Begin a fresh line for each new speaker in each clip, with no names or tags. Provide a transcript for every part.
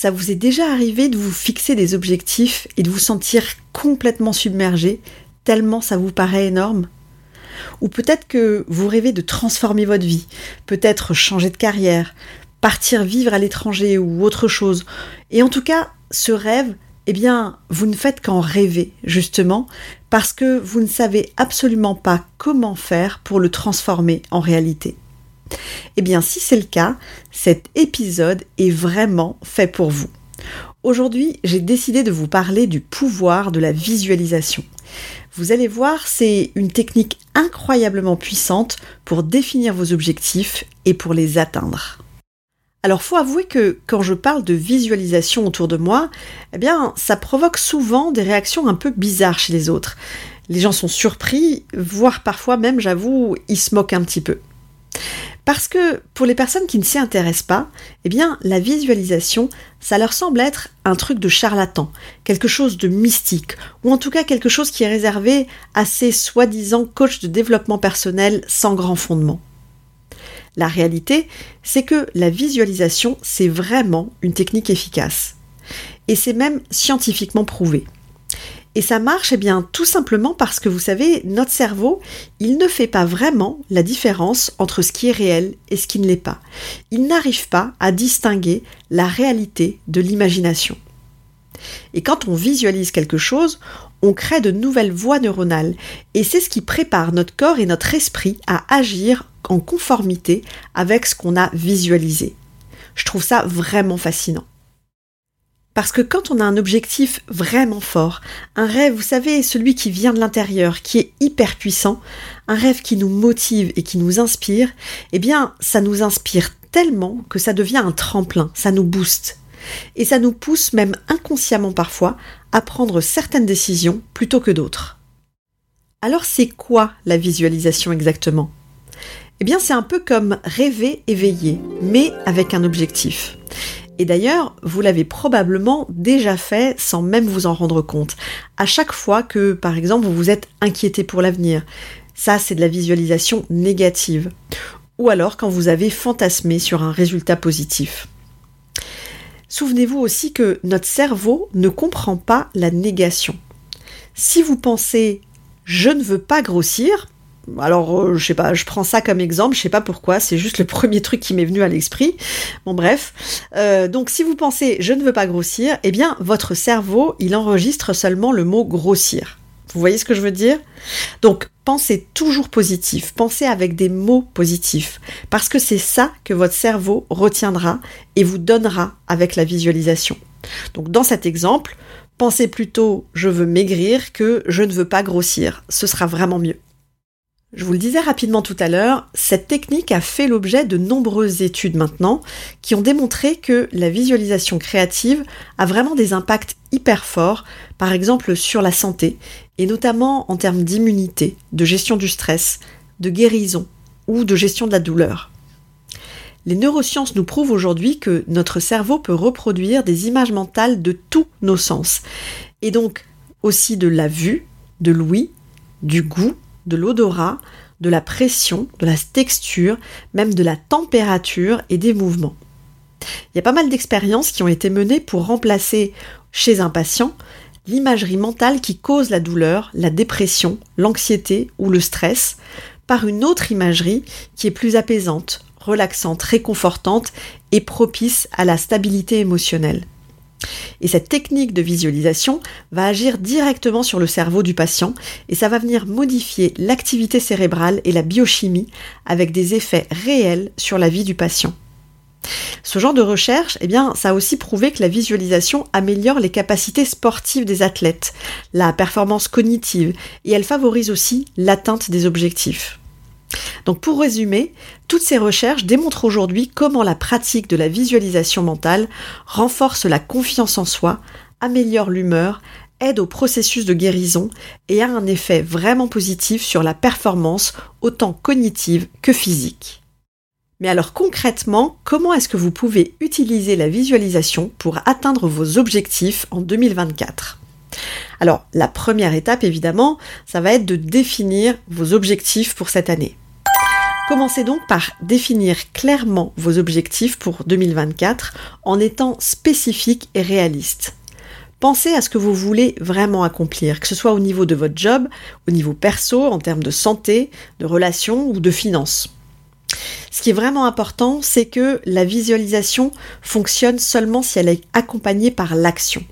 Ça vous est déjà arrivé de vous fixer des objectifs et de vous sentir complètement submergé, tellement ça vous paraît énorme? Ou peut-être que vous rêvez de transformer votre vie, peut-être changer de carrière, partir vivre à l'étranger ou autre chose. Et en tout cas, ce rêve, eh bien, vous ne faites qu'en rêver, justement, parce que vous ne savez absolument pas comment faire pour le transformer en réalité. Eh bien, si c'est le cas, cet épisode est vraiment fait pour vous. Aujourd'hui, j'ai décidé de vous parler du pouvoir de la visualisation. Vous allez voir, c'est une technique incroyablement puissante pour définir vos objectifs et pour les atteindre. Alors faut avouer que quand je parle de visualisation autour de moi, eh bien ça provoque souvent des réactions un peu bizarres chez les autres. Les gens sont surpris, voire parfois même, j'avoue, ils se moquent un petit peu. Parce que pour les personnes qui ne s'y intéressent pas, eh bien, la visualisation, ça leur semble être un truc de charlatan, quelque chose de mystique, ou en tout cas quelque chose qui est réservé à ces soi-disant coachs de développement personnel sans grand fondement. La réalité, c'est que la visualisation, c'est vraiment une technique efficace. Et c'est même scientifiquement prouvé. Et ça marche eh bien tout simplement parce que vous savez, notre cerveau, il ne fait pas vraiment la différence entre ce qui est réel et ce qui ne l'est pas. Il n'arrive pas à distinguer la réalité de l'imagination. Et quand on visualise quelque chose, on crée de nouvelles voies neuronales et c'est ce qui prépare notre corps et notre esprit à agir en conformité avec ce qu'on a visualisé. Je trouve ça vraiment fascinant. Parce que quand on a un objectif vraiment fort, un rêve, vous savez, celui qui vient de l'intérieur, qui est hyper puissant, un rêve qui nous motive et qui nous inspire, eh bien, ça nous inspire tellement que ça devient un tremplin, ça nous booste. Et ça nous pousse même inconsciemment parfois à prendre certaines décisions plutôt que d'autres. Alors c'est quoi la visualisation exactement? Eh bien c'est un peu comme rêver éveillé, mais avec un objectif. Et d'ailleurs, vous l'avez probablement déjà fait sans même vous en rendre compte. À chaque fois que, par exemple, vous vous êtes inquiété pour l'avenir, ça c'est de la visualisation négative. Ou alors quand vous avez fantasmé sur un résultat positif. Souvenez-vous aussi que notre cerveau ne comprend pas la négation. Si vous pensez je ne veux pas grossir, alors euh, je sais pas, je prends ça comme exemple, je sais pas pourquoi, c'est juste le premier truc qui m'est venu à l'esprit. Bon bref, euh, donc si vous pensez je ne veux pas grossir, eh bien votre cerveau il enregistre seulement le mot grossir. Vous voyez ce que je veux dire? Donc pensez toujours positif, pensez avec des mots positifs, parce que c'est ça que votre cerveau retiendra et vous donnera avec la visualisation. Donc dans cet exemple, pensez plutôt je veux maigrir que je ne veux pas grossir, ce sera vraiment mieux. Je vous le disais rapidement tout à l'heure, cette technique a fait l'objet de nombreuses études maintenant qui ont démontré que la visualisation créative a vraiment des impacts hyper forts, par exemple sur la santé, et notamment en termes d'immunité, de gestion du stress, de guérison ou de gestion de la douleur. Les neurosciences nous prouvent aujourd'hui que notre cerveau peut reproduire des images mentales de tous nos sens, et donc aussi de la vue, de l'ouïe, du goût, de l'odorat, de la pression, de la texture, même de la température et des mouvements. Il y a pas mal d'expériences qui ont été menées pour remplacer chez un patient l'imagerie mentale qui cause la douleur, la dépression, l'anxiété ou le stress par une autre imagerie qui est plus apaisante, relaxante, réconfortante et propice à la stabilité émotionnelle. Et cette technique de visualisation va agir directement sur le cerveau du patient et ça va venir modifier l'activité cérébrale et la biochimie avec des effets réels sur la vie du patient. Ce genre de recherche, eh bien, ça a aussi prouvé que la visualisation améliore les capacités sportives des athlètes, la performance cognitive, et elle favorise aussi l'atteinte des objectifs. Donc pour résumer, toutes ces recherches démontrent aujourd'hui comment la pratique de la visualisation mentale renforce la confiance en soi, améliore l'humeur, aide au processus de guérison et a un effet vraiment positif sur la performance autant cognitive que physique. Mais alors concrètement, comment est-ce que vous pouvez utiliser la visualisation pour atteindre vos objectifs en 2024 Alors la première étape évidemment, ça va être de définir vos objectifs pour cette année. Commencez donc par définir clairement vos objectifs pour 2024 en étant spécifique et réaliste. Pensez à ce que vous voulez vraiment accomplir, que ce soit au niveau de votre job, au niveau perso, en termes de santé, de relations ou de finances. Ce qui est vraiment important, c'est que la visualisation fonctionne seulement si elle est accompagnée par l'action.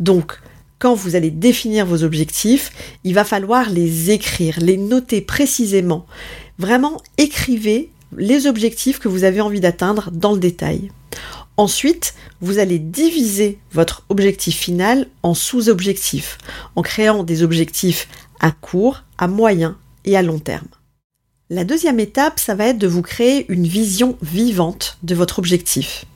Donc, quand vous allez définir vos objectifs, il va falloir les écrire, les noter précisément. Vraiment, écrivez les objectifs que vous avez envie d'atteindre dans le détail. Ensuite, vous allez diviser votre objectif final en sous-objectifs, en créant des objectifs à court, à moyen et à long terme. La deuxième étape, ça va être de vous créer une vision vivante de votre objectif.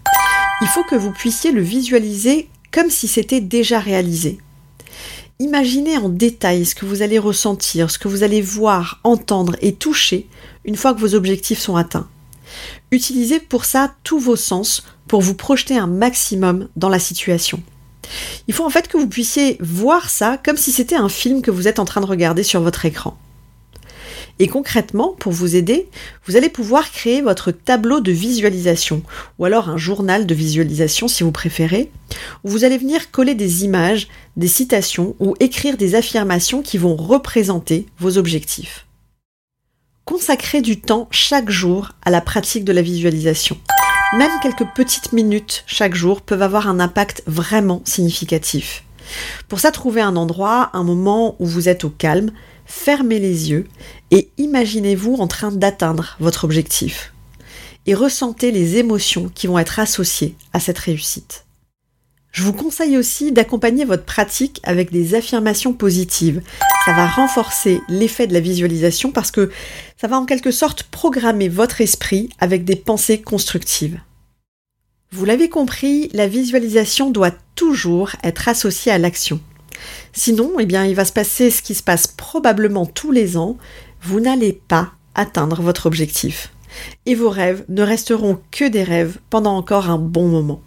Il faut que vous puissiez le visualiser comme si c'était déjà réalisé. Imaginez en détail ce que vous allez ressentir, ce que vous allez voir, entendre et toucher une fois que vos objectifs sont atteints. Utilisez pour ça tous vos sens pour vous projeter un maximum dans la situation. Il faut en fait que vous puissiez voir ça comme si c'était un film que vous êtes en train de regarder sur votre écran. Et concrètement, pour vous aider, vous allez pouvoir créer votre tableau de visualisation, ou alors un journal de visualisation si vous préférez, où vous allez venir coller des images, des citations ou écrire des affirmations qui vont représenter vos objectifs. Consacrez du temps chaque jour à la pratique de la visualisation. Même quelques petites minutes chaque jour peuvent avoir un impact vraiment significatif. Pour ça, trouvez un endroit, un moment où vous êtes au calme, fermez les yeux et imaginez-vous en train d'atteindre votre objectif. Et ressentez les émotions qui vont être associées à cette réussite. Je vous conseille aussi d'accompagner votre pratique avec des affirmations positives. Ça va renforcer l'effet de la visualisation parce que ça va en quelque sorte programmer votre esprit avec des pensées constructives. Vous l'avez compris, la visualisation doit toujours être associée à l'action. Sinon, eh bien, il va se passer ce qui se passe probablement tous les ans. Vous n'allez pas atteindre votre objectif. Et vos rêves ne resteront que des rêves pendant encore un bon moment.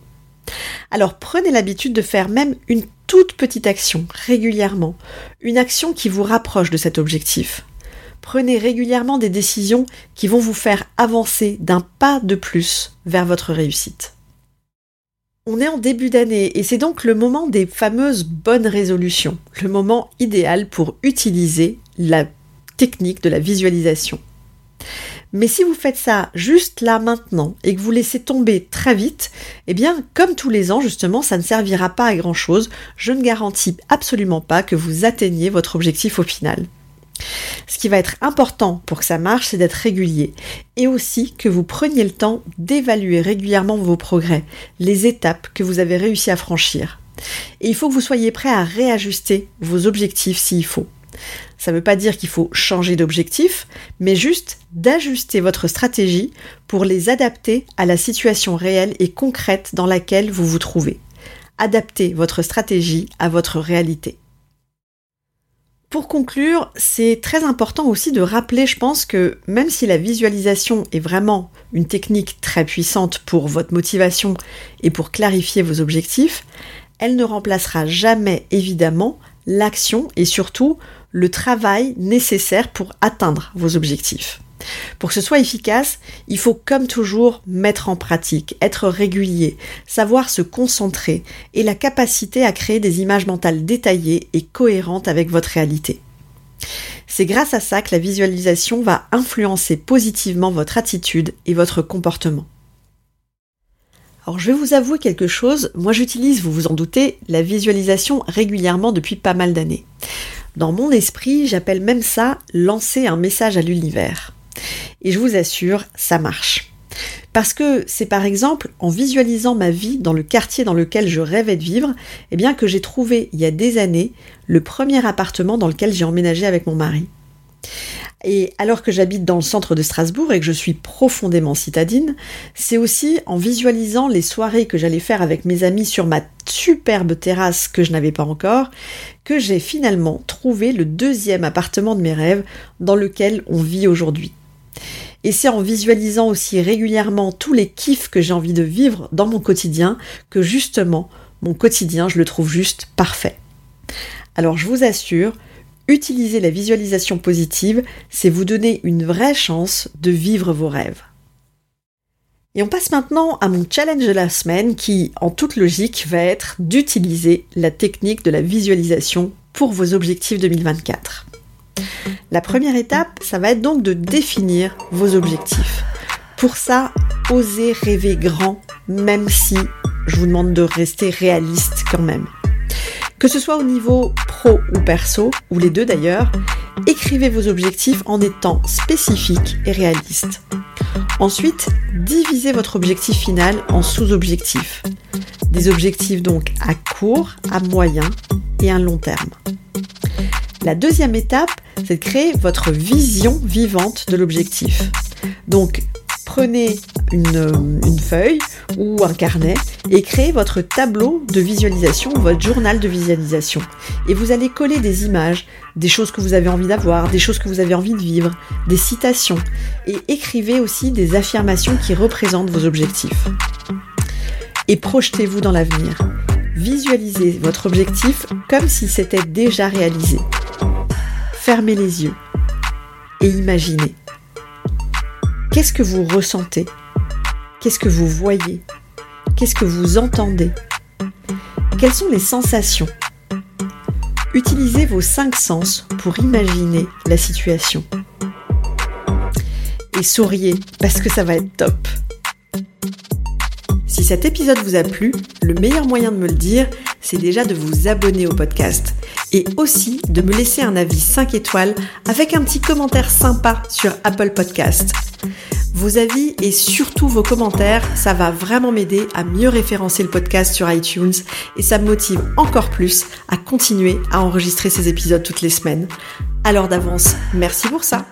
Alors prenez l'habitude de faire même une toute petite action régulièrement, une action qui vous rapproche de cet objectif. Prenez régulièrement des décisions qui vont vous faire avancer d'un pas de plus vers votre réussite. On est en début d'année et c'est donc le moment des fameuses bonnes résolutions, le moment idéal pour utiliser la technique de la visualisation. Mais si vous faites ça juste là maintenant et que vous laissez tomber très vite, eh bien, comme tous les ans, justement, ça ne servira pas à grand chose. Je ne garantis absolument pas que vous atteigniez votre objectif au final. Ce qui va être important pour que ça marche, c'est d'être régulier et aussi que vous preniez le temps d'évaluer régulièrement vos progrès, les étapes que vous avez réussi à franchir. Et il faut que vous soyez prêt à réajuster vos objectifs s'il faut. Ça ne veut pas dire qu'il faut changer d'objectif, mais juste d'ajuster votre stratégie pour les adapter à la situation réelle et concrète dans laquelle vous vous trouvez. Adaptez votre stratégie à votre réalité. Pour conclure, c'est très important aussi de rappeler, je pense, que même si la visualisation est vraiment une technique très puissante pour votre motivation et pour clarifier vos objectifs, elle ne remplacera jamais évidemment l'action et surtout le travail nécessaire pour atteindre vos objectifs. Pour que ce soit efficace, il faut comme toujours mettre en pratique, être régulier, savoir se concentrer et la capacité à créer des images mentales détaillées et cohérentes avec votre réalité. C'est grâce à ça que la visualisation va influencer positivement votre attitude et votre comportement. Alors je vais vous avouer quelque chose, moi j'utilise, vous vous en doutez, la visualisation régulièrement depuis pas mal d'années. Dans mon esprit, j'appelle même ça lancer un message à l'univers. Et je vous assure, ça marche. Parce que c'est par exemple en visualisant ma vie dans le quartier dans lequel je rêvais de vivre, eh bien que j'ai trouvé il y a des années le premier appartement dans lequel j'ai emménagé avec mon mari. Et alors que j'habite dans le centre de Strasbourg et que je suis profondément citadine, c'est aussi en visualisant les soirées que j'allais faire avec mes amis sur ma superbe terrasse que je n'avais pas encore, que j'ai finalement trouvé le deuxième appartement de mes rêves dans lequel on vit aujourd'hui. Et c'est en visualisant aussi régulièrement tous les kiffs que j'ai envie de vivre dans mon quotidien que justement mon quotidien, je le trouve juste parfait. Alors je vous assure, Utiliser la visualisation positive, c'est vous donner une vraie chance de vivre vos rêves. Et on passe maintenant à mon challenge de la semaine qui, en toute logique, va être d'utiliser la technique de la visualisation pour vos objectifs 2024. La première étape, ça va être donc de définir vos objectifs. Pour ça, osez rêver grand, même si je vous demande de rester réaliste quand même. Que ce soit au niveau pro ou perso, ou les deux d'ailleurs, écrivez vos objectifs en étant spécifiques et réalistes. Ensuite, divisez votre objectif final en sous-objectifs. Des objectifs donc à court, à moyen et à long terme. La deuxième étape, c'est de créer votre vision vivante de l'objectif. Donc, prenez une, feuille ou un carnet et créez votre tableau de visualisation, votre journal de visualisation. Et vous allez coller des images, des choses que vous avez envie d'avoir, des choses que vous avez envie de vivre, des citations. Et écrivez aussi des affirmations qui représentent vos objectifs. Et projetez-vous dans l'avenir. Visualisez votre objectif comme si c'était déjà réalisé. Fermez les yeux et imaginez. Qu'est-ce que vous ressentez? Qu'est-ce que vous voyez? Qu'est-ce que vous entendez? Quelles sont les sensations? Utilisez vos cinq sens pour imaginer la situation. Et souriez parce que ça va être top. Cet épisode vous a plu, le meilleur moyen de me le dire, c'est déjà de vous abonner au podcast et aussi de me laisser un avis 5 étoiles avec un petit commentaire sympa sur Apple Podcast. Vos avis et surtout vos commentaires, ça va vraiment m'aider à mieux référencer le podcast sur iTunes et ça me motive encore plus à continuer à enregistrer ces épisodes toutes les semaines. Alors d'avance, merci pour ça.